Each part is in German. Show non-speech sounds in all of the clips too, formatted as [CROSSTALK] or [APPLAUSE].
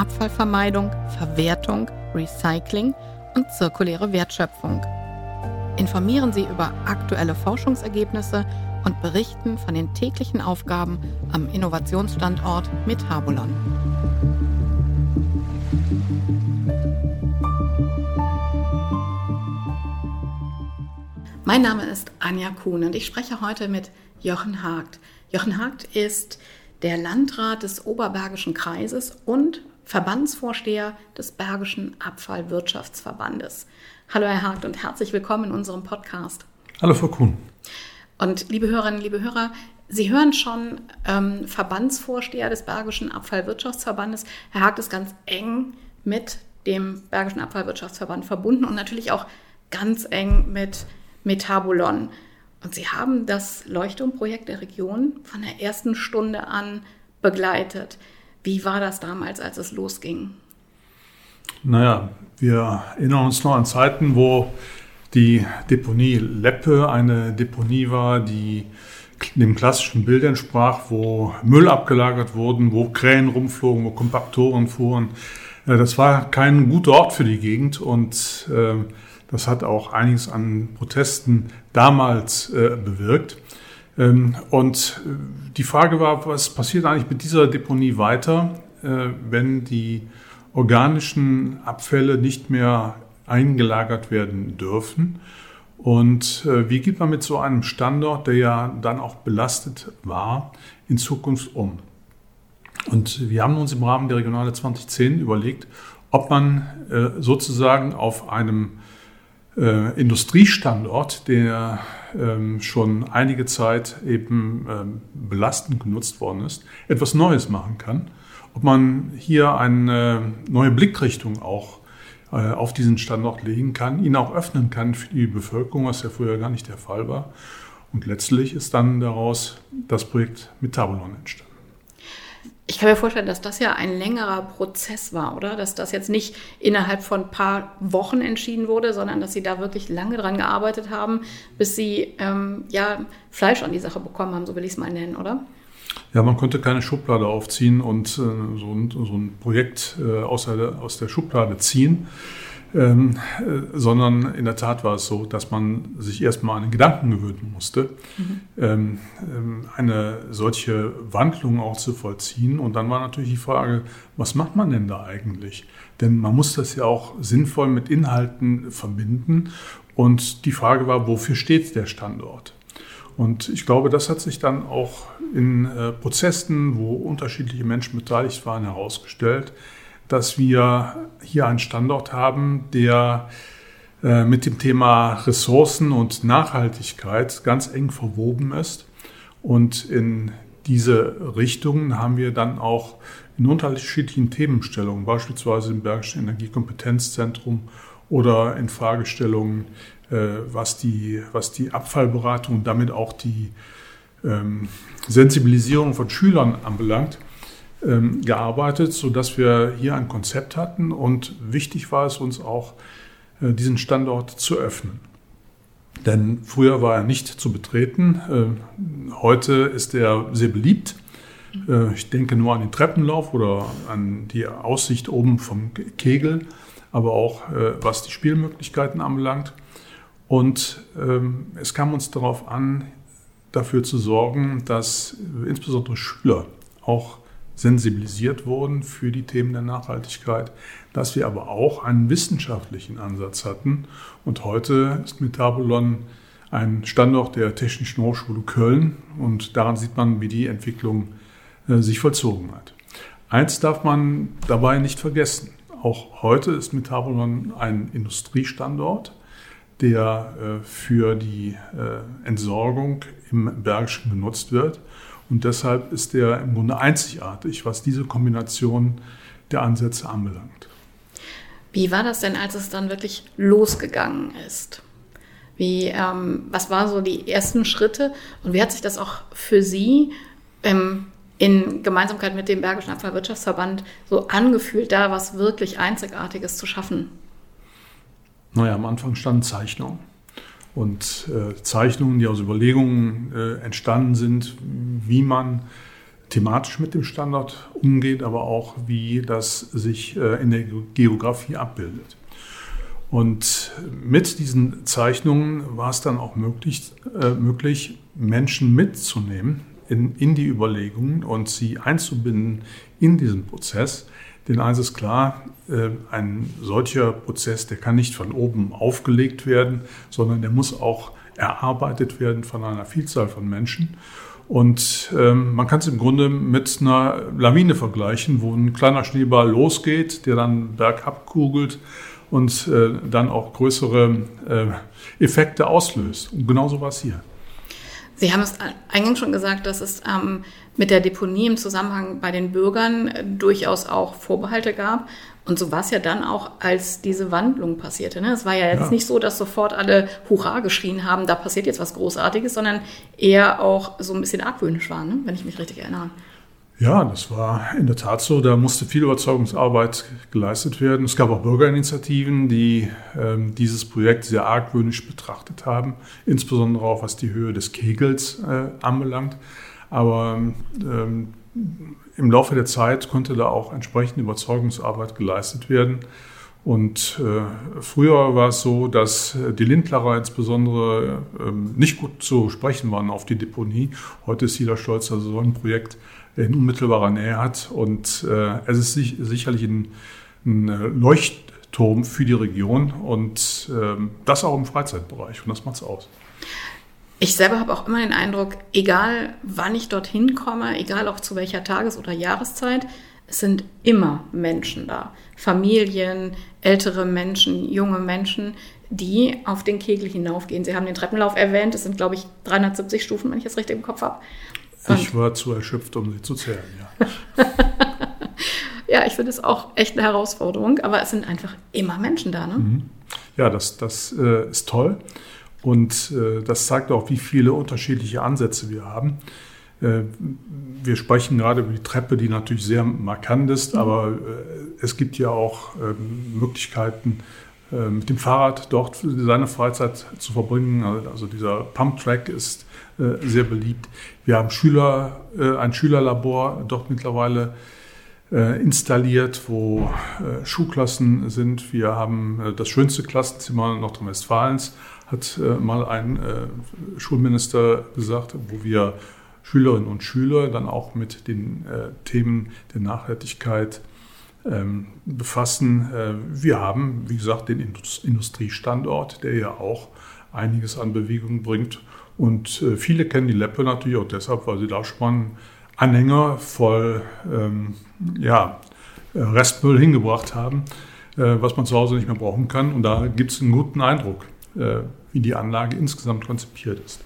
Abfallvermeidung, Verwertung, Recycling und zirkuläre Wertschöpfung. Informieren Sie über aktuelle Forschungsergebnisse und berichten von den täglichen Aufgaben am Innovationsstandort Metabolon. Mein Name ist Anja Kuhn und ich spreche heute mit Jochen Hagt. Jochen Hagt ist der Landrat des Oberbergischen Kreises und Verbandsvorsteher des Bergischen Abfallwirtschaftsverbandes. Hallo Herr Hagt und herzlich willkommen in unserem Podcast. Hallo Frau Kuhn. Und liebe Hörerinnen, liebe Hörer, Sie hören schon ähm, Verbandsvorsteher des Bergischen Abfallwirtschaftsverbandes. Herr Hagt ist ganz eng mit dem Bergischen Abfallwirtschaftsverband verbunden und natürlich auch ganz eng mit Metabolon. Und Sie haben das Leuchtturmprojekt der Region von der ersten Stunde an begleitet. Wie war das damals, als es losging? Naja, wir erinnern uns noch an Zeiten, wo die Deponie Leppe eine Deponie war, die dem klassischen Bild entsprach, wo Müll abgelagert wurden, wo Krähen rumflogen, wo Kompaktoren fuhren. Äh, das war kein guter Ort für die Gegend und äh, das hat auch einiges an Protesten damals äh, bewirkt. Ähm, und äh, die Frage war, was passiert eigentlich mit dieser Deponie weiter, äh, wenn die organischen Abfälle nicht mehr eingelagert werden dürfen? Und äh, wie geht man mit so einem Standort, der ja dann auch belastet war, in Zukunft um? Und wir haben uns im Rahmen der Regionale 2010 überlegt, ob man sozusagen auf einem äh, Industriestandort, der ähm, schon einige Zeit eben ähm, belastend genutzt worden ist, etwas Neues machen kann. Ob man hier eine neue Blickrichtung auch äh, auf diesen Standort legen kann, ihn auch öffnen kann für die Bevölkerung, was ja früher gar nicht der Fall war. Und letztlich ist dann daraus das Projekt Metabolon entstanden. Ich kann mir vorstellen, dass das ja ein längerer Prozess war, oder? Dass das jetzt nicht innerhalb von ein paar Wochen entschieden wurde, sondern dass Sie da wirklich lange dran gearbeitet haben, bis Sie ähm, ja Fleisch an die Sache bekommen haben, so will ich es mal nennen, oder? Ja, man konnte keine Schublade aufziehen und äh, so, ein, so, ein, Projekt äh, aus, der, aus der Schublade ziehen. Ähm, äh, sondern in der Tat war es so, dass man sich erstmal an den Gedanken gewöhnen musste, mhm. ähm, ähm, eine solche Wandlung auch zu vollziehen. Und dann war natürlich die Frage, was macht man denn da eigentlich? Denn man muss das ja auch sinnvoll mit Inhalten verbinden. Und die Frage war, wofür steht der Standort? Und ich glaube, das hat sich dann auch in äh, Prozessen, wo unterschiedliche Menschen beteiligt waren, herausgestellt, dass wir hier einen Standort haben, der äh, mit dem Thema Ressourcen und Nachhaltigkeit ganz eng verwoben ist. Und in diese Richtungen haben wir dann auch in unterschiedlichen Themenstellungen, beispielsweise im Bergischen Energiekompetenzzentrum oder in Fragestellungen, äh, was die, was die Abfallberatung und damit auch die ähm, Sensibilisierung von Schülern anbelangt, ähm, gearbeitet, sodass wir hier ein Konzept hatten und wichtig war es uns auch, äh, diesen Standort zu öffnen. Denn früher war er nicht zu betreten, äh, heute ist er sehr beliebt. Äh, ich denke nur an den Treppenlauf oder an die Aussicht oben vom Kegel, aber auch was die Spielmöglichkeiten anbelangt. Und ähm, es kam uns darauf an, dafür zu sorgen, dass insbesondere Schüler auch sensibilisiert wurden für die Themen der Nachhaltigkeit, dass wir aber auch einen wissenschaftlichen Ansatz hatten. Und heute ist Metabolon ein Standort der Technischen Hochschule Köln und daran sieht man, wie die Entwicklung äh, sich vollzogen hat. Eins darf man dabei nicht vergessen. Auch heute ist Metabolon ein Industriestandort, der äh, für die äh, Entsorgung im Bergischen genutzt wird. Und deshalb ist er im Grunde einzigartig, was diese Kombination der Ansätze anbelangt. Wie war das denn, als es dann wirklich losgegangen ist? Wie, ähm, was waren so die ersten Schritte und wie hat sich das auch für Sie ähm, in Gemeinsamkeit mit dem Bergischen Abfallwirtschaftsverband so angefühlt, da was wirklich Einzigartiges zu schaffen? Naja, am Anfang standen Zeichnungen. Und äh, Zeichnungen, die aus Überlegungen äh, entstanden sind, wie man thematisch mit dem Standard umgeht, aber auch wie das sich äh, in der Geografie abbildet. Und mit diesen Zeichnungen war es dann auch möglich, äh, möglich Menschen mitzunehmen in, in die Überlegungen und sie einzubinden in diesen Prozess. Denn eins ist klar, äh, ein solcher Prozess, der kann nicht von oben aufgelegt werden, sondern der muss auch erarbeitet werden von einer Vielzahl von Menschen. Und ähm, man kann es im Grunde mit einer Lawine vergleichen, wo ein kleiner Schneeball losgeht, der dann bergab kugelt und äh, dann auch größere äh, Effekte auslöst. Und genauso war es hier. Sie haben es eingangs schon gesagt, dass es ähm, mit der Deponie im Zusammenhang bei den Bürgern äh, durchaus auch Vorbehalte gab. Und so war es ja dann auch, als diese Wandlung passierte. Ne? Es war ja jetzt ja. nicht so, dass sofort alle Hurra geschrien haben, da passiert jetzt was Großartiges, sondern eher auch so ein bisschen argwöhnisch waren, ne? wenn ich mich richtig erinnere. Ja, das war in der Tat so. Da musste viel Überzeugungsarbeit geleistet werden. Es gab auch Bürgerinitiativen, die ähm, dieses Projekt sehr argwöhnisch betrachtet haben, insbesondere auch was die Höhe des Kegels äh, anbelangt. Aber ähm, im Laufe der Zeit konnte da auch entsprechende Überzeugungsarbeit geleistet werden. Und äh, früher war es so, dass die Lindlerer insbesondere äh, nicht gut zu sprechen waren auf die Deponie. Heute ist Sila Stolz also so ein Projekt, in unmittelbarer Nähe hat. Und äh, es ist sich, sicherlich ein, ein, Leuchtturm für die Region und äh, das auch im Freizeitbereich. Und das macht es aus. Ich selber habe auch immer den Eindruck, egal wann ich dorthin komme, egal auch zu welcher Tages- oder Jahreszeit, es sind immer Menschen da. Familien, ältere Menschen, junge Menschen, die auf den Kegel hinaufgehen. Sie haben den Treppenlauf erwähnt, es sind, glaube ich, 370 Stufen, wenn ich es richtig im Kopf habe. Ich war zu erschöpft, um sie zu zählen, ja. [LAUGHS] ja, ich finde es auch echt eine Herausforderung, aber es sind einfach immer Menschen da, ne? Mhm. Ja, das, das äh, ist toll. Und äh, das zeigt auch, wie viele unterschiedliche Ansätze wir haben. Äh, wir sprechen gerade über die Treppe, die natürlich sehr markant ist, aber äh, es gibt ja auch ähm, Möglichkeiten, äh, mit dem Fahrrad dort seine Freizeit zu verbringen. Also dieser Pump-Track ist äh, sehr beliebt. Wir haben Schüler, ein Schülerlabor dort mittlerweile installiert, wo Schulklassen sind. Wir haben das schönste Klassenzimmer Nordrhein-Westfalens, hat mal ein Schulminister gesagt, wo wir Schülerinnen und Schüler dann auch mit den Themen der Nachhaltigkeit ähm, befassen. Äh, wir haben, wie gesagt, den Industriestandort, der ja auch einiges an Bewegung bringt. Und äh, viele kennen die Leppe natürlich auch deshalb, weil sie da schon Anhänger voll ähm, ja, Restmüll hingebracht haben, äh, was man zu Hause nicht mehr brauchen kann. Und da gibt es einen guten Eindruck, äh, wie die Anlage insgesamt konzipiert ist.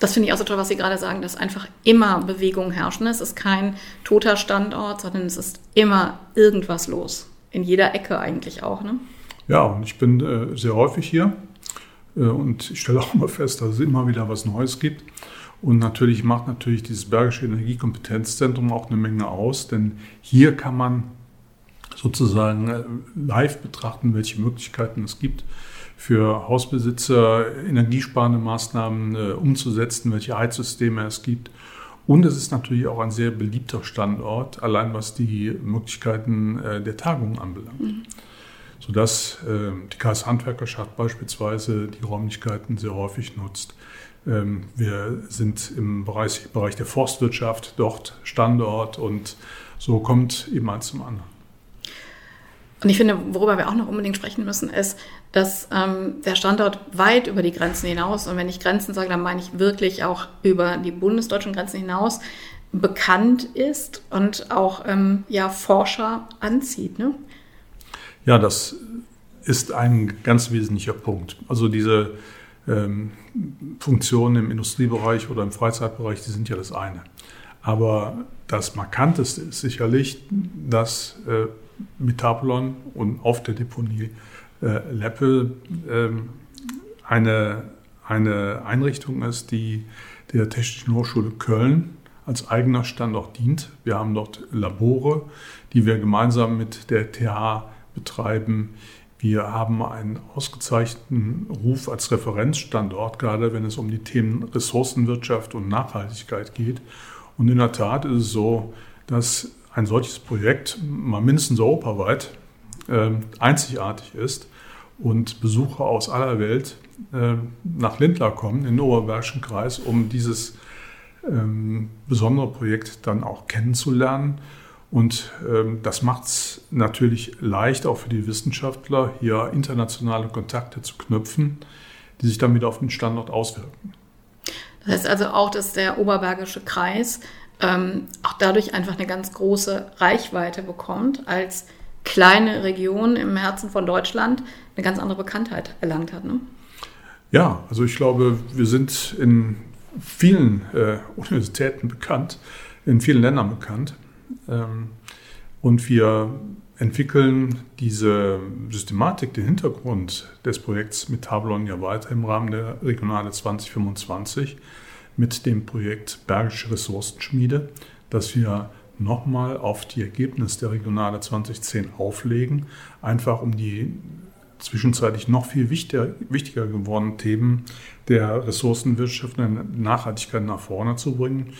Das finde ich auch so toll, was Sie gerade sagen, dass einfach immer Bewegung herrschen. Es ist kein toter Standort, sondern es ist immer irgendwas los. In jeder Ecke eigentlich auch. Ne? Ja, und ich bin äh, sehr häufig hier äh, und ich stelle auch immer fest, dass es immer wieder was Neues gibt. Und natürlich macht natürlich dieses Bergische Energiekompetenzzentrum auch eine Menge aus, denn hier kann man sozusagen äh, live betrachten, welche Möglichkeiten es gibt für Hausbesitzer energiesparende Maßnahmen äh, umzusetzen, welche Heizsysteme es gibt. Und es ist natürlich auch ein sehr beliebter Standort, allein was die Möglichkeiten äh, der Tagung anbelangt. Mhm. Sodass äh, die KS Handwerkerschaft beispielsweise die Räumlichkeiten sehr häufig nutzt. Ähm, wir sind im Bereich, Bereich der Forstwirtschaft dort Standort und so kommt eben eins zum anderen. Und ich finde, worüber wir auch noch unbedingt sprechen müssen, ist, dass ähm, der Standort weit über die Grenzen hinaus, und wenn ich Grenzen sage, dann meine ich wirklich auch über die bundesdeutschen Grenzen hinaus, bekannt ist und auch ähm, ja, Forscher anzieht. Ne? Ja, das ist ein ganz wesentlicher Punkt. Also diese ähm, Funktionen im Industriebereich oder im Freizeitbereich, die sind ja das eine. Aber das Markanteste ist sicherlich, dass äh, Metabolon und auf der Deponie äh, Leppel ähm, eine, eine Einrichtung ist, die der Technischen Hochschule Köln als eigener Standort dient. Wir haben dort Labore, die wir gemeinsam mit der TH betreiben. Wir haben einen ausgezeichneten Ruf als Referenzstandort, gerade wenn es um die Themen Ressourcenwirtschaft und Nachhaltigkeit geht. Und in der Tat ist es so, dass ein solches Projekt mal mindestens europaweit äh, einzigartig ist und Besucher aus aller Welt äh, nach Lindlar kommen, in den Oberbergischen Kreis, um dieses ähm, besondere Projekt dann auch kennenzulernen. Und ähm, das macht es natürlich leicht, auch für die Wissenschaftler, hier internationale Kontakte zu knüpfen, die sich dann wieder auf den Standort auswirken. Das heißt also auch, dass der Oberbergische Kreis ähm, auch dadurch einfach eine ganz große Reichweite bekommt, als kleine Region im Herzen von Deutschland eine ganz andere Bekanntheit erlangt hat. Ne? Ja, also ich glaube, wir sind in vielen äh, Universitäten bekannt, in vielen Ländern bekannt. Ähm, und wir entwickeln diese Systematik, den Hintergrund des Projekts mit Tablon ja weiter im Rahmen der Regionale 2025 mit dem Projekt Bergische Ressourcenschmiede, das wir nochmal auf die Ergebnisse der Regionale 2010 auflegen, einfach um die zwischenzeitlich noch viel wichtiger, wichtiger gewordenen Themen der Ressourcenwirtschaft und Nachhaltigkeit nach vorne zu bringen.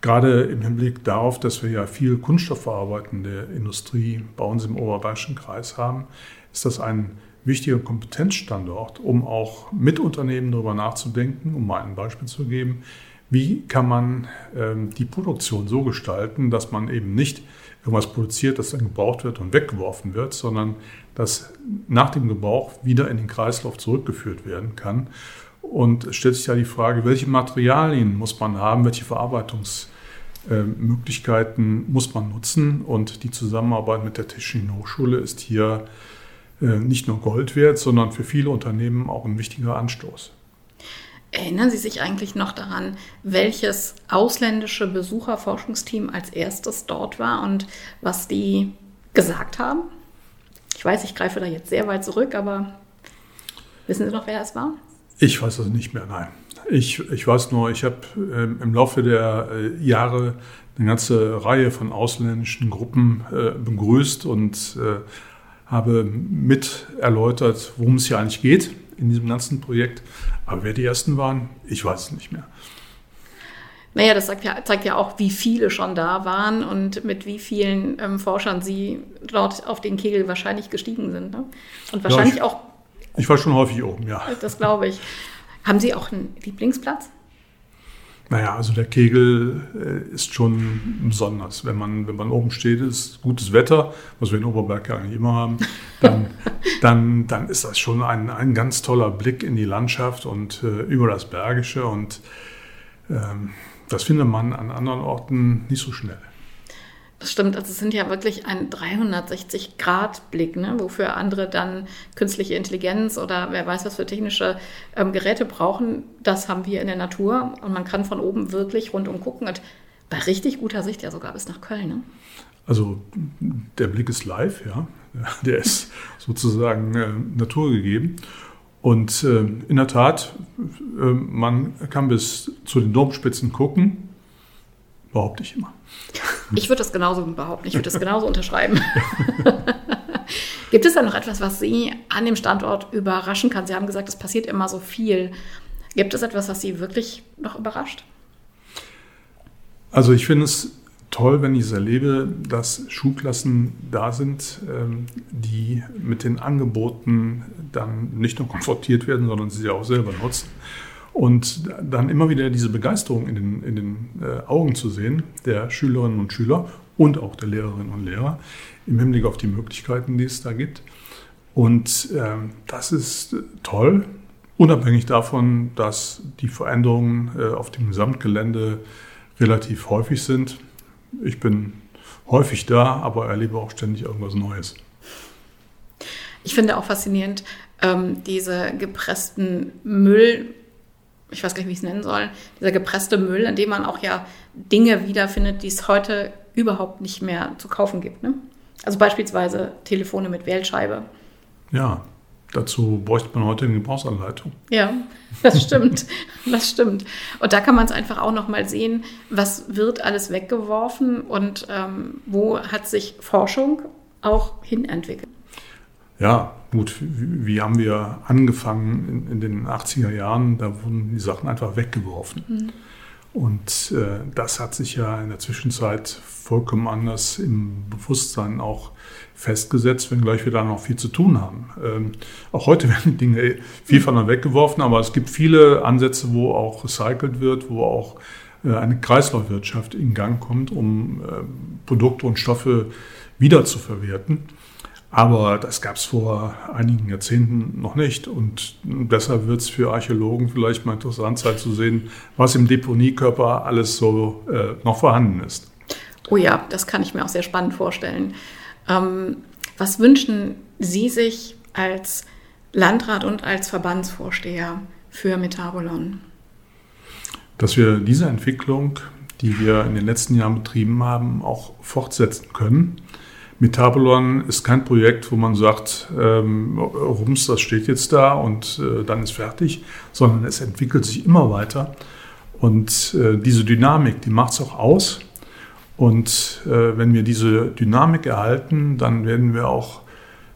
Gerade im Hinblick darauf, dass wir ja viel kunststoffverarbeitende Industrie bei uns im Oberbayerischen Kreis haben, ist das ein wichtiger Kompetenzstandort, um auch mit Unternehmen darüber nachzudenken, um mal ein Beispiel zu geben, wie kann man ähm, die Produktion so gestalten, dass man eben nicht irgendwas produziert, das dann gebraucht wird und weggeworfen wird, sondern dass nach dem Gebrauch wieder in den Kreislauf zurückgeführt werden kann. Und es stellt sich ja die Frage, welche Materialien muss man haben, welche Verarbeitungsmöglichkeiten muss man nutzen. Und die Zusammenarbeit mit der Technischen Hochschule ist hier nicht nur Gold wert, sondern für viele Unternehmen auch ein wichtiger Anstoß. Erinnern Sie sich eigentlich noch daran, welches ausländische Besucherforschungsteam als erstes dort war und was die gesagt haben? Ich weiß, ich greife da jetzt sehr weit zurück, aber wissen Sie noch, wer es war? Ich weiß das nicht mehr, nein. Ich, ich weiß nur, ich habe ähm, im Laufe der äh, Jahre eine ganze Reihe von ausländischen Gruppen äh, begrüßt und äh, habe mit erläutert, worum es hier eigentlich geht in diesem ganzen Projekt. Aber wer die ersten waren, ich weiß es nicht mehr. Naja, das zeigt ja, zeigt ja auch, wie viele schon da waren und mit wie vielen ähm, Forschern sie dort auf den Kegel wahrscheinlich gestiegen sind. Ne? Und wahrscheinlich ja, ich, auch. Ich war schon häufig oben, ja. Das glaube ich. Haben Sie auch einen Lieblingsplatz? Naja, also der Kegel äh, ist schon besonders. Wenn man, wenn man oben steht, ist gutes Wetter, was wir in Oberberg ja eigentlich immer haben, dann, [LAUGHS] dann, dann ist das schon ein, ein ganz toller Blick in die Landschaft und äh, über das Bergische. Und ähm, das findet man an anderen Orten nicht so schnell. Das stimmt, also es sind ja wirklich ein 360-Grad-Blick, ne? wofür andere dann künstliche Intelligenz oder wer weiß was für technische ähm, Geräte brauchen. Das haben wir in der Natur und man kann von oben wirklich rundum gucken und bei richtig guter Sicht ja sogar bis nach Köln. Ne? Also der Blick ist live, ja. Der ist sozusagen äh, naturgegeben. Und äh, in der Tat, äh, man kann bis zu den Domspitzen gucken, behaupte ich immer. Ich würde das genauso behaupten, ich würde das genauso unterschreiben. [LAUGHS] Gibt es da noch etwas, was Sie an dem Standort überraschen kann? Sie haben gesagt, es passiert immer so viel. Gibt es etwas, was Sie wirklich noch überrascht? Also ich finde es toll, wenn ich es erlebe, dass Schulklassen da sind, ähm, die mit den Angeboten dann nicht nur konfrontiert werden, sondern sie auch selber nutzen. Und dann immer wieder diese Begeisterung in den, in den äh, Augen zu sehen der Schülerinnen und Schüler und auch der Lehrerinnen und Lehrer im Hinblick auf die Möglichkeiten, die es da gibt. Und äh, das ist toll, unabhängig davon, dass die Veränderungen äh, auf dem Gesamtgelände relativ häufig sind. Ich bin häufig da, aber erlebe auch ständig irgendwas Neues. Ich finde auch faszinierend ähm, diese gepressten Müll ich weiß gar nicht, wie ich es nennen soll, dieser gepresste Müll, in dem man auch ja Dinge wiederfindet, die es heute überhaupt nicht mehr zu kaufen gibt. Ne? Also beispielsweise Telefone mit Wählscheibe. Ja, dazu bräuchte man heute eine Gebrauchsanleitung. Ja, das stimmt. [LAUGHS] das stimmt. Und da kann man es einfach auch noch mal sehen, was wird alles weggeworfen und ähm, wo hat sich Forschung auch hinentwickelt. Ja, gut, wie, wie haben wir angefangen in, in, den 80er Jahren? Da wurden die Sachen einfach weggeworfen. Mhm. Und äh, das hat sich ja in der Zwischenzeit vollkommen anders im Bewusstsein auch festgesetzt, wenngleich wir da noch viel zu tun haben. Ähm, auch heute [LAUGHS] werden die Dinge vielfach noch weggeworfen, aber es gibt viele Ansätze, wo auch recycelt wird, wo auch äh, eine Kreislaufwirtschaft in Gang kommt, um äh, Produkte und Stoffe wiederzuverwerten. Aber das gab es vor einigen Jahrzehnten noch nicht. Und deshalb wird es für Archäologen vielleicht mal interessant sein zu sehen, was im Deponiekörper alles so äh, noch vorhanden ist. Oh ja, das kann ich mir auch sehr spannend vorstellen. Ähm, was wünschen Sie sich als Landrat und als Verbandsvorsteher für Metabolon? Dass wir diese Entwicklung, die wir in den letzten Jahren betrieben haben, auch fortsetzen können Metabolon ist kein Projekt, wo man sagt, ähm, Rums, das steht jetzt da und äh, dann ist fertig, sondern es entwickelt sich immer weiter. Und äh, diese Dynamik, die macht es auch aus. Und äh, wenn wir diese Dynamik erhalten, dann werden wir auch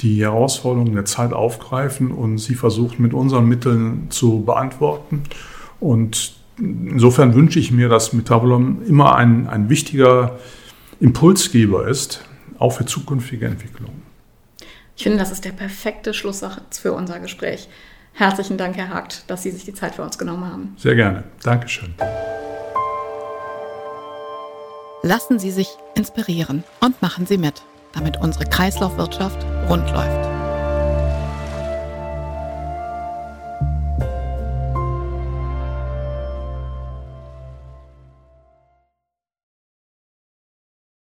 die Herausforderungen der Zeit aufgreifen und sie versuchen mit unseren Mitteln zu beantworten. Und insofern wünsche ich mir, dass Metabolon immer ein, ein wichtiger Impulsgeber ist, auch für zukünftige Entwicklungen. Ich finde, das ist der perfekte Schlusssatz für unser Gespräch. Herzlichen Dank, Herr Hagt, dass Sie sich die Zeit für uns genommen haben. Sehr gerne. Dankeschön. Lassen Sie sich inspirieren und machen Sie mit, damit unsere Kreislaufwirtschaft rund läuft.